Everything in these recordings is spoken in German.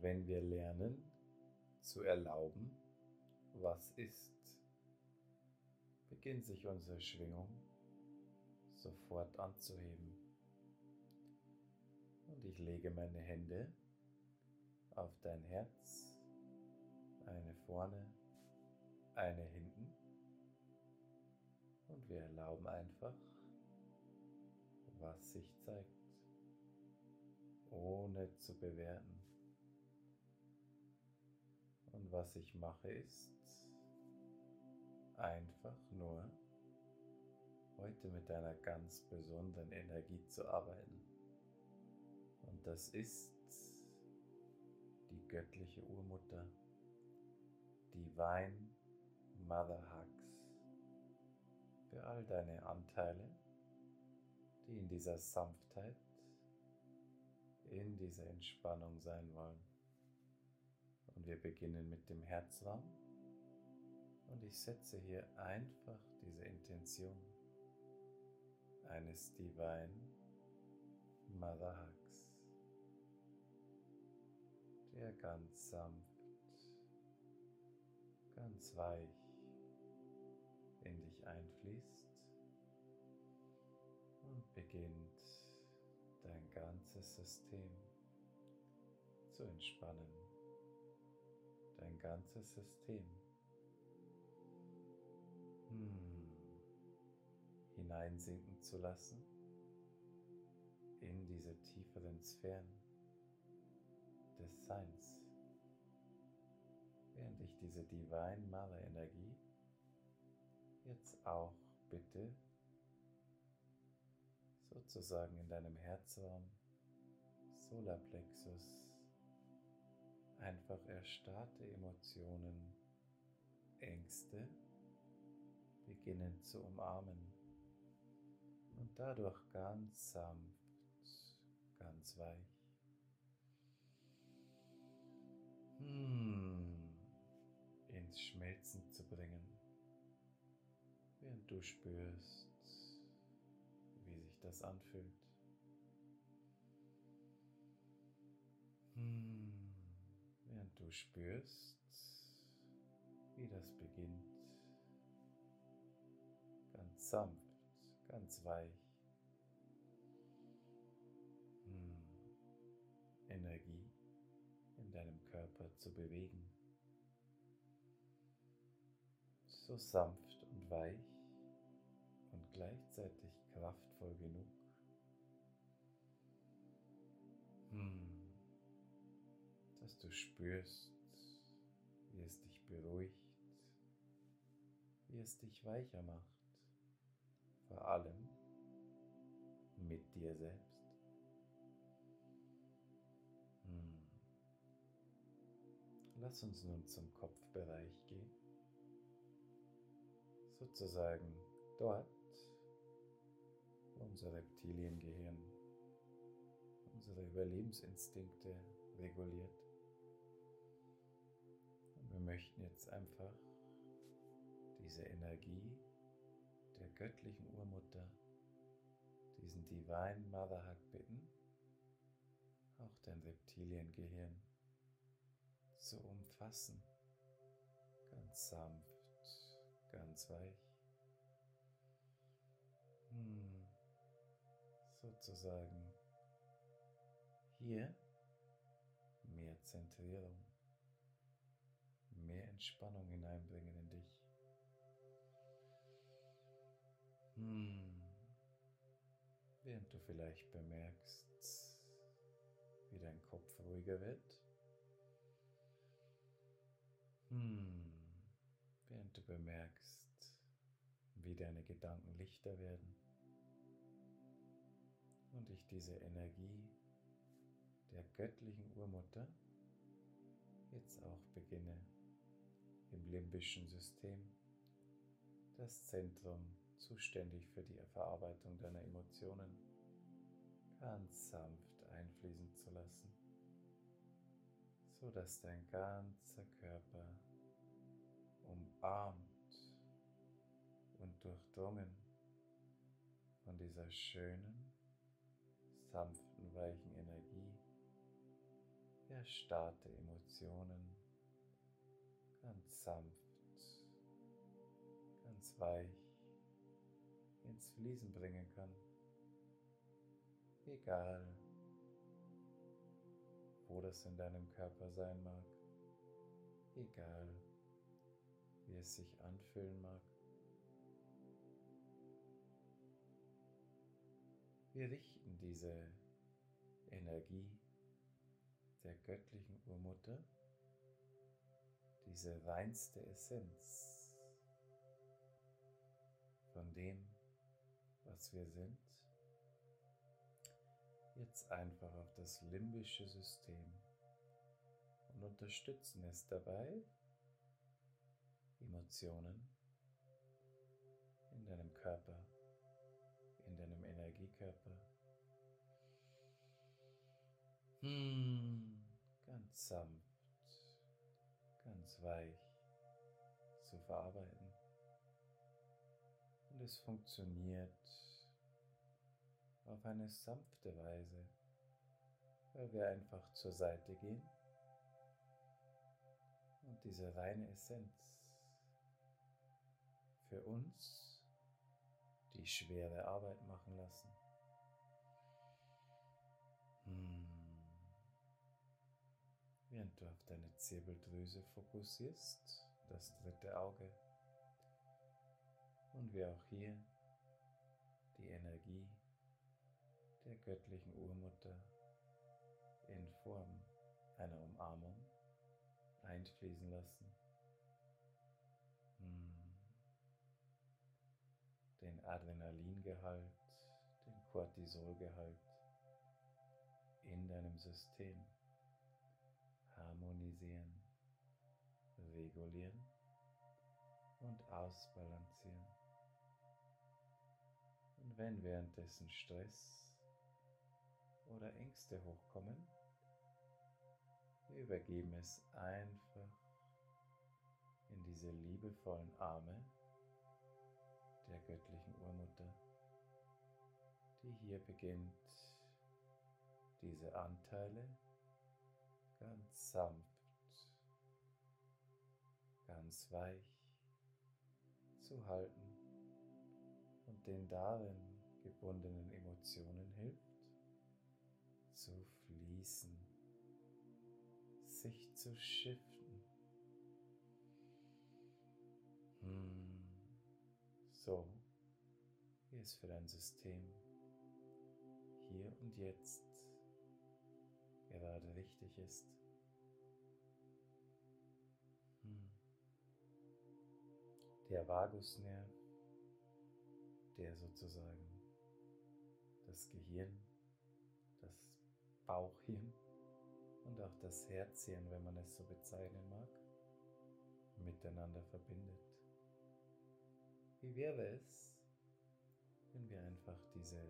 Wenn wir lernen zu erlauben, was ist, beginnt sich unsere Schwingung sofort anzuheben. Und ich lege meine Hände auf dein Herz, eine vorne, eine hinten. Und wir erlauben einfach, was sich zeigt, ohne zu bewerten. Was ich mache ist einfach nur heute mit einer ganz besonderen Energie zu arbeiten. Und das ist die göttliche Urmutter, Divine Mother Hugs, für all deine Anteile, die in dieser Sanftheit, in dieser Entspannung sein wollen. Wir beginnen mit dem Herzraum. Und ich setze hier einfach diese Intention eines Divine Hugs, der ganz sanft, ganz weich in dich einfließt und beginnt dein ganzes System zu entspannen ganzes System. Hm, hineinsinken zu lassen. In diese tieferen Sphären des Seins, während ich diese Divine Mother Energie jetzt auch bitte sozusagen in deinem Herzraum, Solarplexus, einfach erstarrte Emotionen, Ängste beginnen zu umarmen. Und dadurch ganz sanft, ganz weich. Hmm, ins Schmelzen zu bringen, während du spürst, wie sich das anfühlt. Hmm du spürst, wie das beginnt, ganz sanft, ganz weich, hm. Energie in deinem Körper zu bewegen. So sanft und weich und gleichzeitig kraftvoll genug. Spürst, wie es dich beruhigt, wie es dich weicher macht, vor allem mit dir selbst. Hm. Lass uns nun zum Kopfbereich gehen, sozusagen dort, wo unser Reptiliengehirn unsere Überlebensinstinkte reguliert. Wir möchten jetzt einfach diese Energie der göttlichen Urmutter, diesen Divine Mother Hug bitten, auch dein Reptiliengehirn zu umfassen. Ganz sanft, ganz weich. Hm, sozusagen hier mehr Zentrierung mehr Entspannung hineinbringen in dich. Hm. Während du vielleicht bemerkst, wie dein Kopf ruhiger wird. Hm. Während du bemerkst, wie deine Gedanken lichter werden und ich diese Energie der göttlichen Urmutter jetzt auch beginne im limbischen System, das Zentrum zuständig für die Verarbeitung deiner Emotionen, ganz sanft einfließen zu lassen, so dass dein ganzer Körper umarmt und durchdrungen von dieser schönen, sanften, weichen Energie, ja erstarrte Emotionen ganz sanft, ganz weich ins Fließen bringen kann. Egal, wo das in deinem Körper sein mag, egal, wie es sich anfühlen mag. Wir richten diese Energie der göttlichen Urmutter, diese reinste Essenz von dem, was wir sind, jetzt einfach auf das limbische System und unterstützen es dabei, Emotionen in deinem Körper, in deinem Energiekörper. Hm, ganz sanft, weich zu verarbeiten. Und es funktioniert auf eine sanfte Weise, weil wir einfach zur Seite gehen und diese reine Essenz für uns die schwere Arbeit machen lassen. Während du auf deine Zirbeldrüse fokussierst, das dritte Auge, und wir auch hier die Energie der göttlichen Urmutter in Form einer Umarmung einfließen lassen. Hm. Den Adrenalingehalt, den Cortisolgehalt in deinem System harmonisieren, regulieren und ausbalancieren. Und wenn währenddessen Stress oder Ängste hochkommen, wir übergeben es einfach in diese liebevollen Arme der göttlichen Urmutter, die hier beginnt, diese Anteile ganz sanft, ganz weich zu halten und den darin gebundenen Emotionen hilft, zu fließen, sich zu shiften. Hm. So, wie es für dein System hier und jetzt gerade wichtig ist. Der Vagusnerv, der sozusagen das Gehirn, das Bauchhirn und auch das Herzhirn, wenn man es so bezeichnen mag, miteinander verbindet. Wie wäre es, wenn wir einfach diese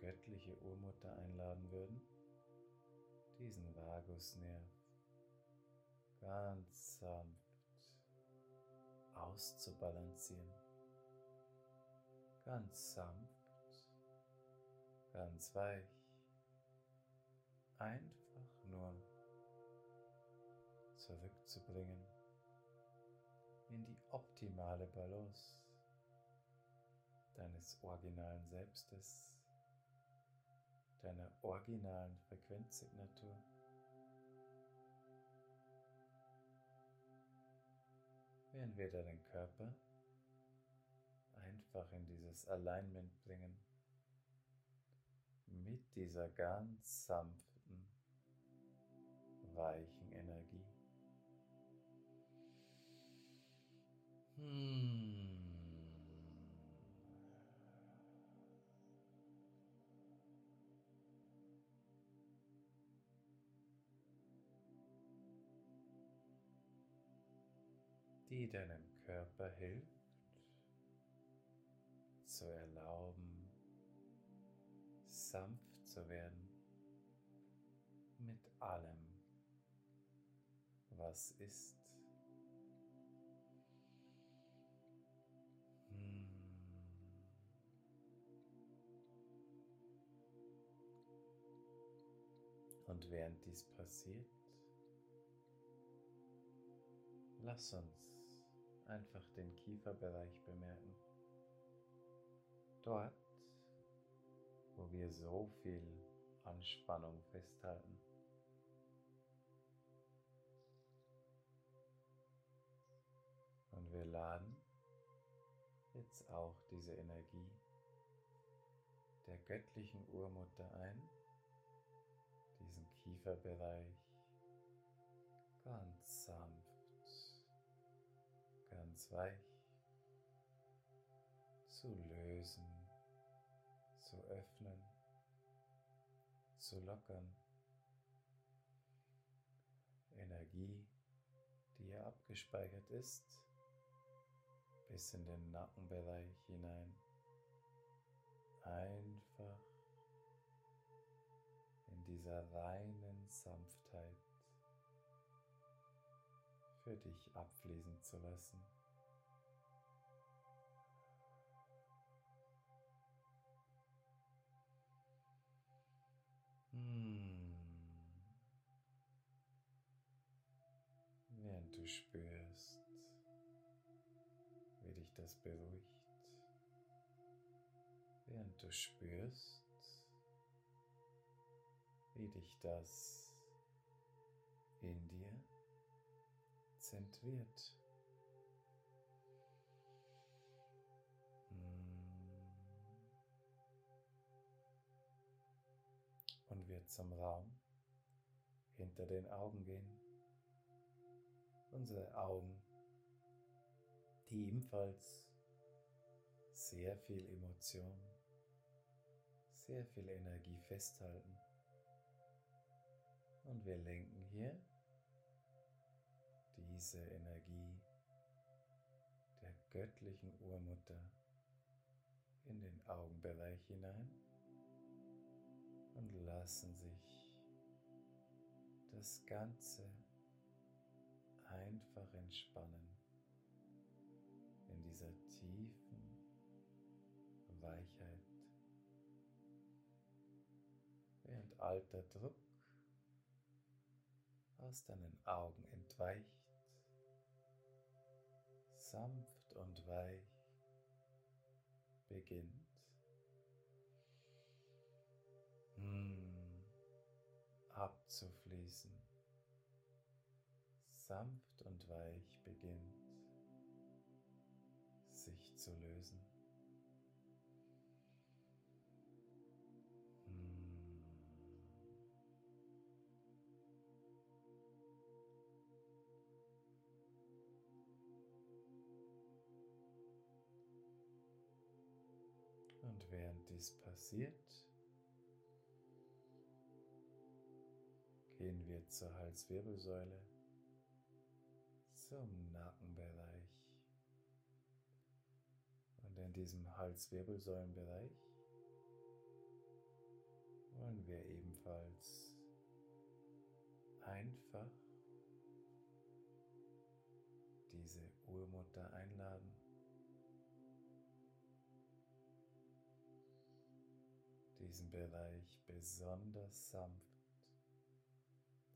göttliche Urmutter einladen würden, diesen Vagusnerv ganz sanft auszubalancieren. Ganz sanft, ganz weich. Einfach nur zurückzubringen in die optimale Balance deines originalen Selbstes deiner originalen Frequenzsignatur. Während wir deinen Körper einfach in dieses Alignment bringen mit dieser ganz sanften, weichen Energie. Hmm. Die deinem Körper hilft, zu erlauben, sanft zu werden mit allem, was ist. Hm. Und während dies passiert, lass uns einfach den Kieferbereich bemerken. Dort, wo wir so viel Anspannung festhalten. Und wir laden jetzt auch diese Energie der göttlichen Urmutter ein, diesen Kieferbereich weich zu lösen, zu öffnen, zu lockern. Energie, die hier abgespeichert ist, bis in den Nackenbereich hinein. Einfach in dieser reinen Sanftheit für dich abfließen zu lassen. Hm. Während du spürst, wie dich das beruhigt, während du spürst, wie dich das in dir zentriert. Zum Raum hinter den Augen gehen. Unsere Augen die ebenfalls sehr viel Emotion, sehr viel Energie festhalten. Und wir lenken hier diese Energie der göttlichen Urmutter in den Augenbereich hinein und lassen sich das Ganze einfach entspannen in dieser tiefen Weichheit, während alter Druck aus deinen Augen entweicht, sanft und weich beginnt. Abzufließen, sanft und weich beginnt sich zu lösen. Hm. Und während dies passiert, gehen wir zur Halswirbelsäule, zum Nackenbereich. Und in diesem Halswirbelsäulenbereich wollen wir ebenfalls einfach diese Urmutter einladen. diesen Bereich besonders sanft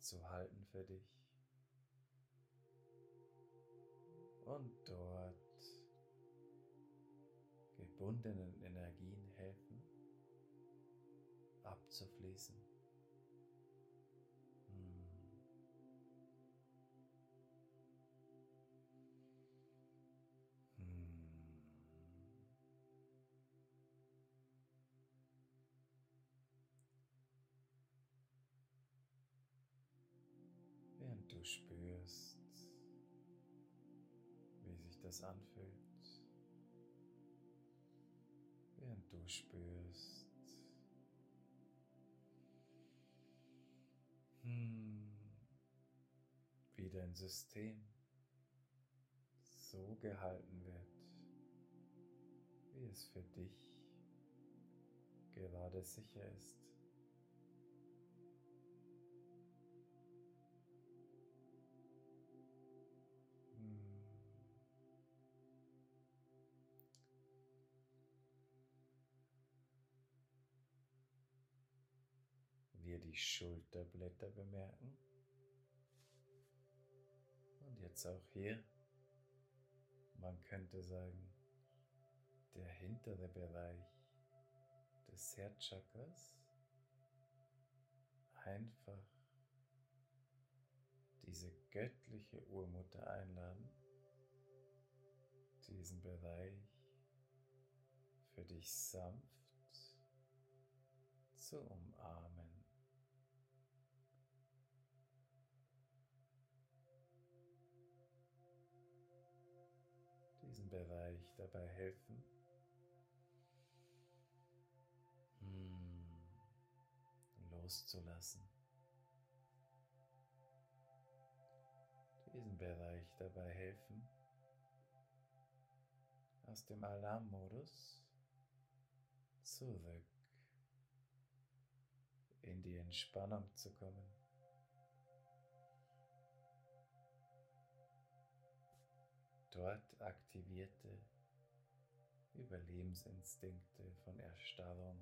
zu halten für dich. Und dort gebundenen spürst, wie sich das anfühlt. Während du spürst, hm, wie dein System so gehalten wird, wie es für dich gerade sicher ist. Schulterblätter bemerken. Und jetzt auch hier, man könnte sagen, der hintere Bereich des Herzchakras einfach diese göttliche Urmutter einladen, diesen Bereich für dich sanft zu umarmen. Bereich dabei helfen, hm, loszulassen. Diesen Bereich dabei helfen, aus dem Alarmmodus zurück in die Entspannung zu kommen. Dort aktivierte Überlebensinstinkte von Erstarrung,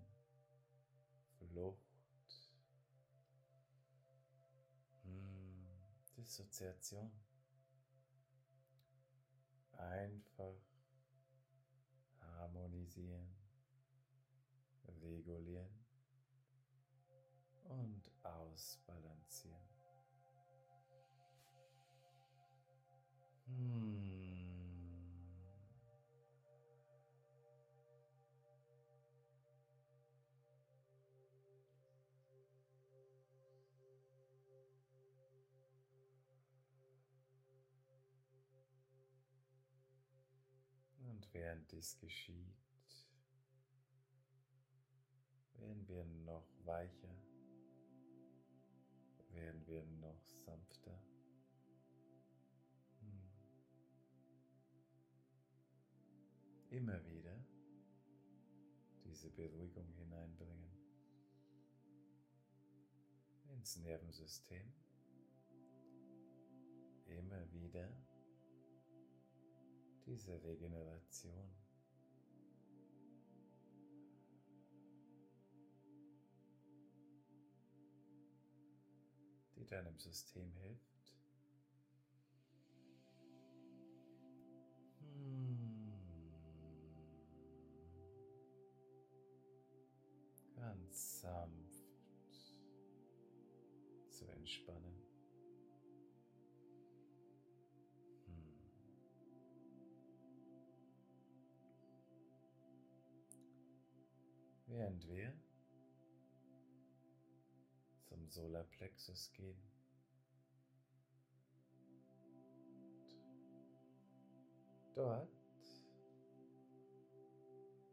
Flucht, hm, Dissoziation einfach harmonisieren, regulieren und ausbalancieren. Hmm. Während dies geschieht, werden wir noch weicher werden wir noch sanfter. Hm. Immer wieder diese Beruhigung hineinbringen ins Nervensystem. Immer wieder diese Regeneration. die deinem System hilft. Hm. Ganz sanft zu entspannen. Während wir zum Solarplexus gehen. dort,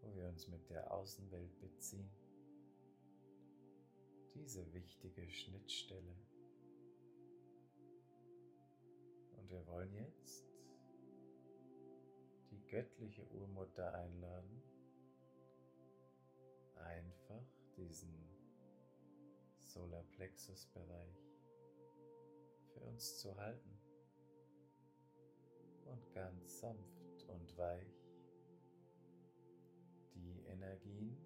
wo wir uns mit der Außenwelt beziehen, diese wichtige Schnittstelle. Und wir wollen jetzt die göttliche Urmutter einladen, diesen Solarplexus-Bereich für uns zu halten und ganz sanft und weich die Energien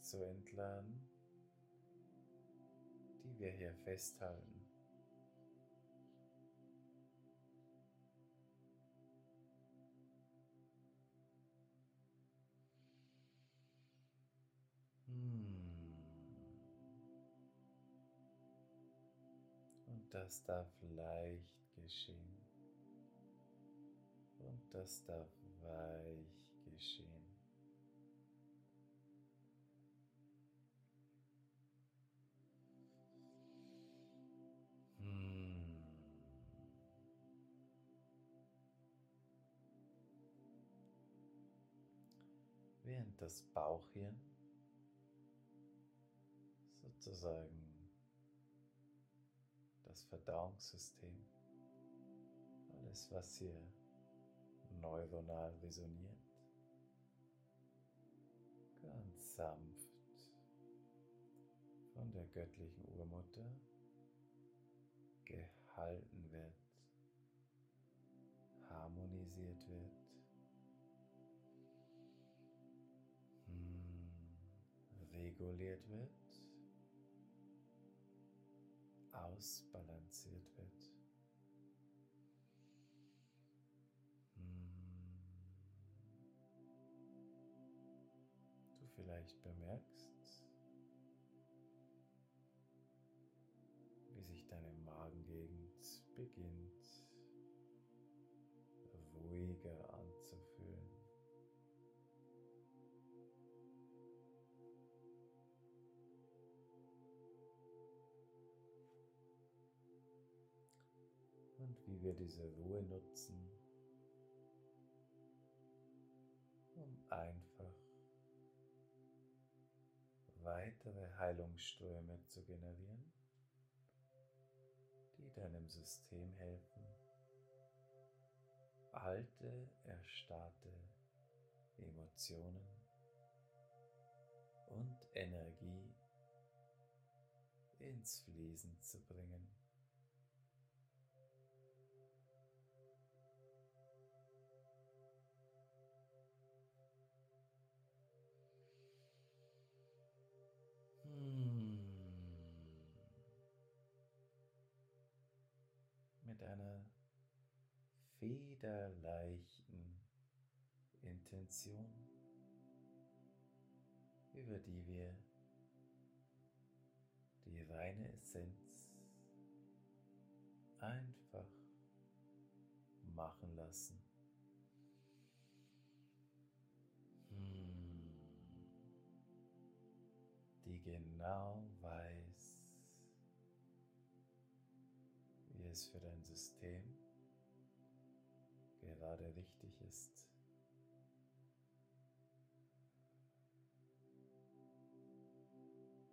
zu entladen, die wir hier festhalten. Das darf leicht geschehen. Und das darf weich geschehen. Hm. Während das Bauchhirn sozusagen das Verdauungssystem, alles, was hier neuronal resoniert, ganz sanft von der göttlichen Urmutter gehalten wird, harmonisiert wird, hm, reguliert wird ausbalanciert wird. Hm. Du vielleicht bemerkst, wie sich deine Magengegend beginnt wie wir diese Ruhe nutzen, um einfach weitere Heilungsströme zu generieren, die deinem System helfen, alte, erstarrte Emotionen und Energie ins Fließen zu bringen. Federleichten Intention, über die wir die reine Essenz einfach machen lassen. Hm. Die genau weiß, wie es für dein System gerade richtig ist.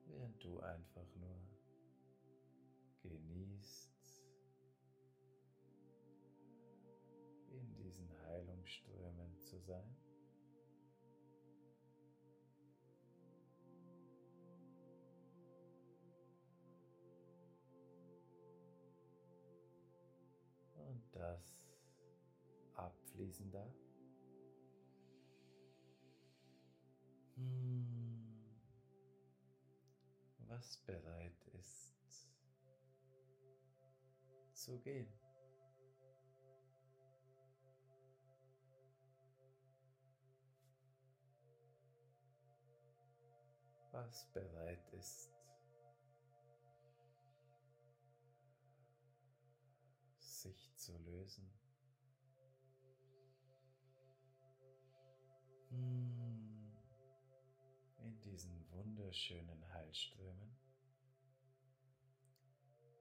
Während du einfach nur genießt, in diesen Heilungsströmen zu sein. Und das darf. Hm. Was bereit ist zu gehen. Was bereit ist sich zu lösen. In diesen wunderschönen Heilströmen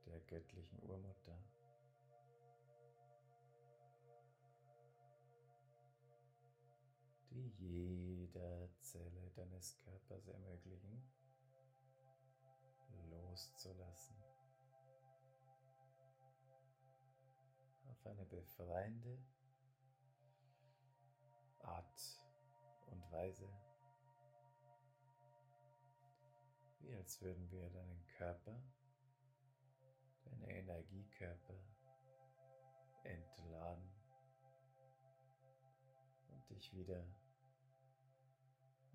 der göttlichen Urmutter. die jeder Zelle deines Körpers ermöglichen, loszulassen. Auf eine befreiende Art Weise, wie als würden wir deinen Körper, deine Energiekörper entladen und dich wieder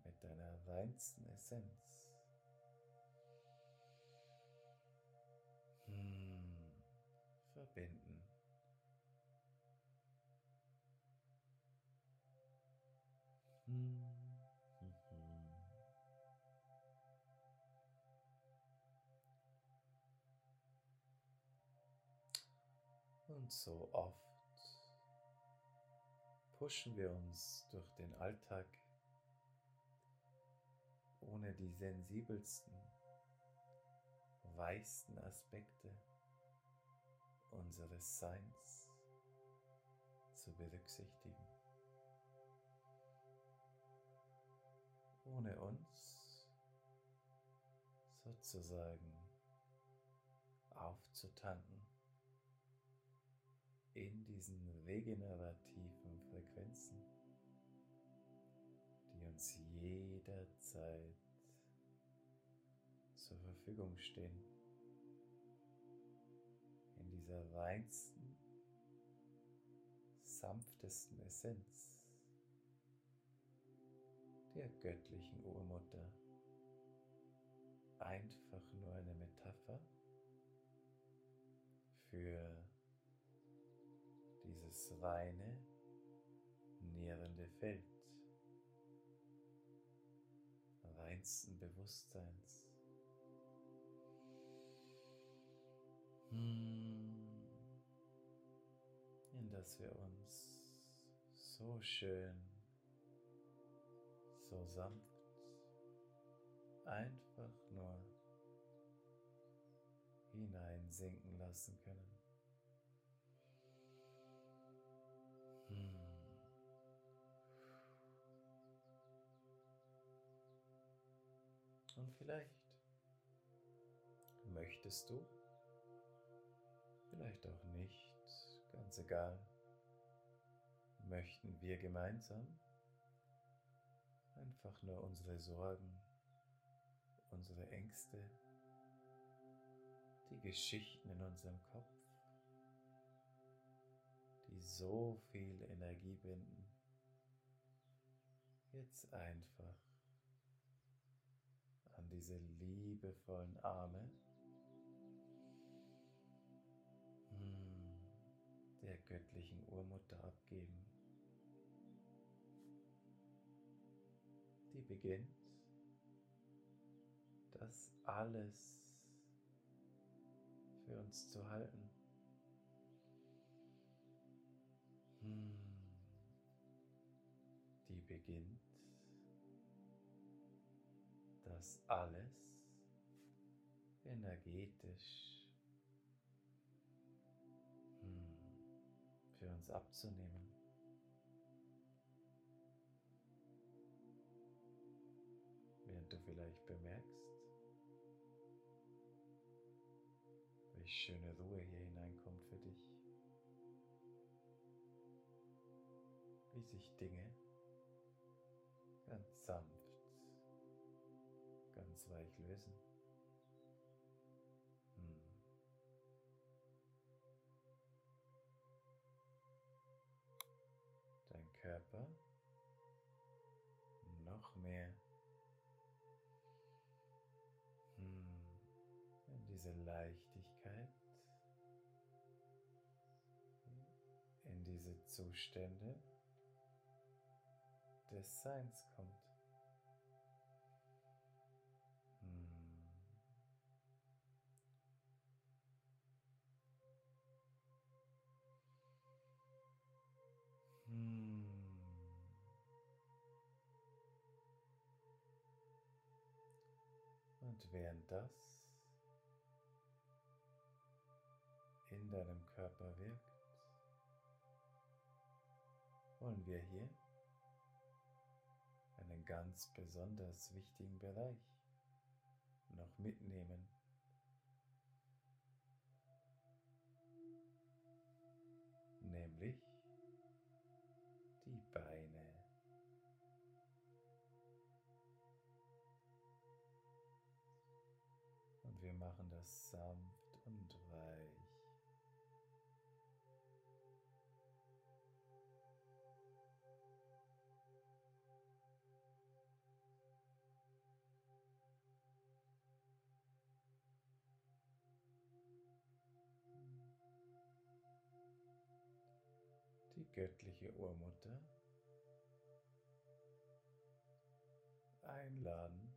mit deiner reinsten Essenz Und so oft pushen wir uns durch den Alltag ohne die sensibelsten, weichsten Aspekte unseres Seins zu berücksichtigen. Ohne uns sozusagen aufzutanken in diesen regenerativen Frequenzen, die uns jederzeit zur Verfügung stehen, in dieser reinsten, sanftesten Essenz der göttlichen Urmutter einfach nur eine Metapher für dieses reine, nährende Feld reinsten Bewusstseins. Hm. In das wir uns so schön, so sanft einfach nur hineinsinken lassen können. Hm. Und vielleicht möchtest du, vielleicht auch nicht, ganz egal, möchten wir gemeinsam einfach nur unsere Sorgen, unsere Ängste, die Geschichten in unserem Kopf, die so viel Energie binden, jetzt einfach an diese liebevollen Arme. Hm, der göttlichen Urmutter abgeben, beginnt das alles für uns zu halten. Hm. Die beginnt das alles energetisch hm, für uns abzunehmen. Bemerkst, welche schöne Ruhe hier hineinkommt für dich. Wie sich Dinge ganz sanft, ganz weich lösen. Diese Leichtigkeit, in diese Zustände des Seins kommt. Hm. Hm. Und während das Körper wirkt, wollen wir hier einen ganz besonders wichtigen Bereich noch mitnehmen. Göttliche Urmutter einladen,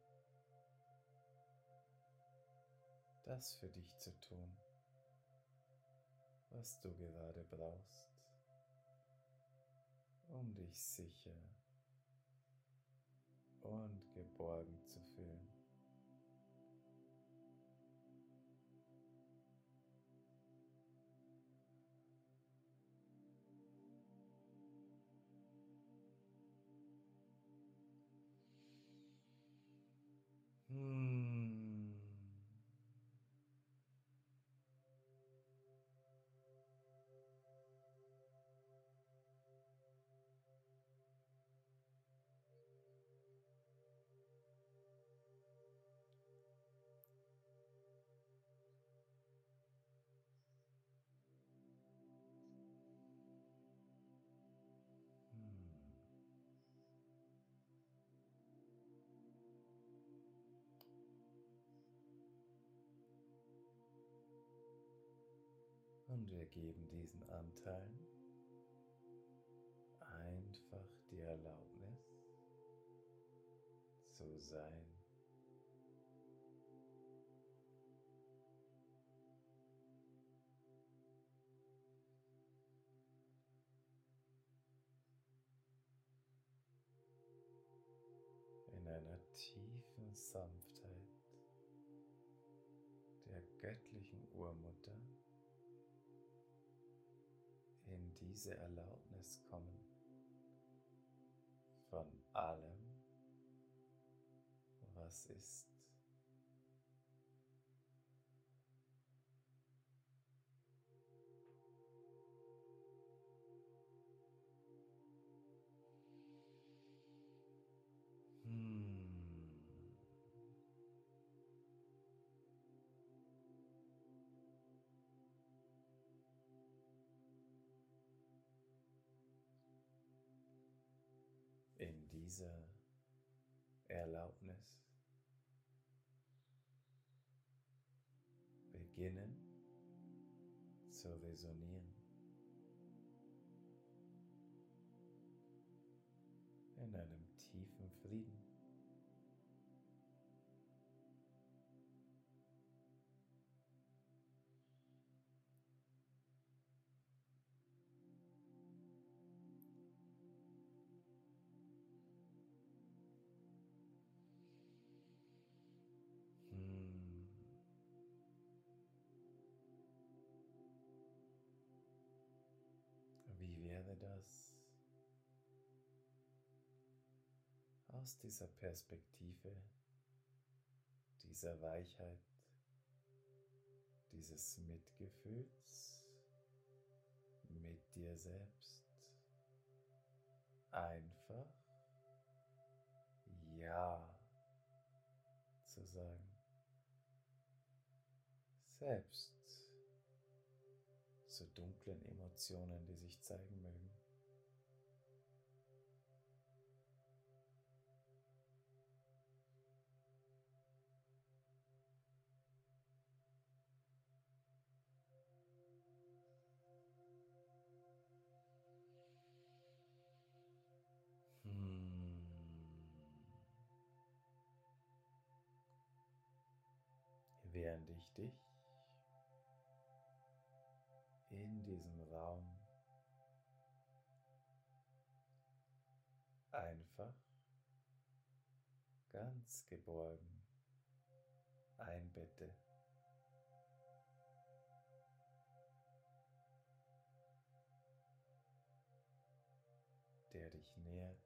das für dich zu tun, was du gerade brauchst, um dich sicher und geborgen zu fühlen. Und wir geben diesen Anteilen einfach die Erlaubnis zu sein. In einer tiefen Sanftheit der göttlichen Urmutter diese Erlaubnis kommen von allem, was ist. In dieser Erlaubnis beginnen zu resonieren. In einem tiefen Frieden. Aus dieser Perspektive, dieser Weichheit, dieses Mitgefühls mit dir selbst einfach Ja zu sagen. Selbst zu dunklen Emotionen, die sich zeigen mögen. Während ich dich in diesem Raum einfach ganz geborgen einbette. der dich nährt,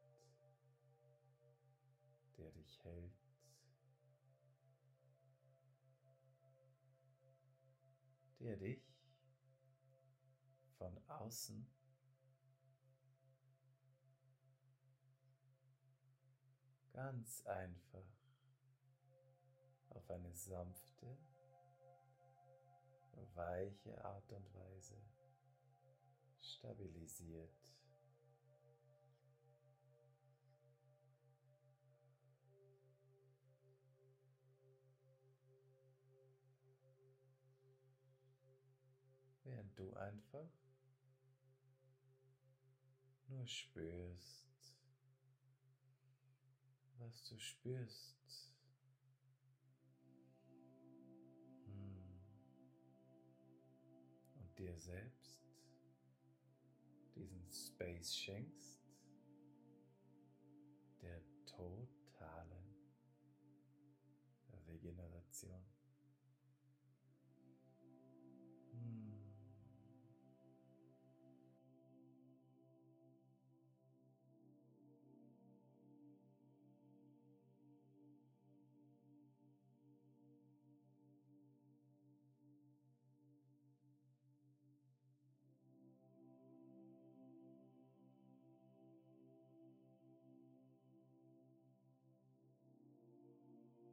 der dich hält, außen ganz einfach auf eine sanfte, weiche Art und Weise stabilisiert. Während du einfach nur spürst, was du spürst. Hm. Und dir selbst diesen Space schenkst, der totalen Regeneration.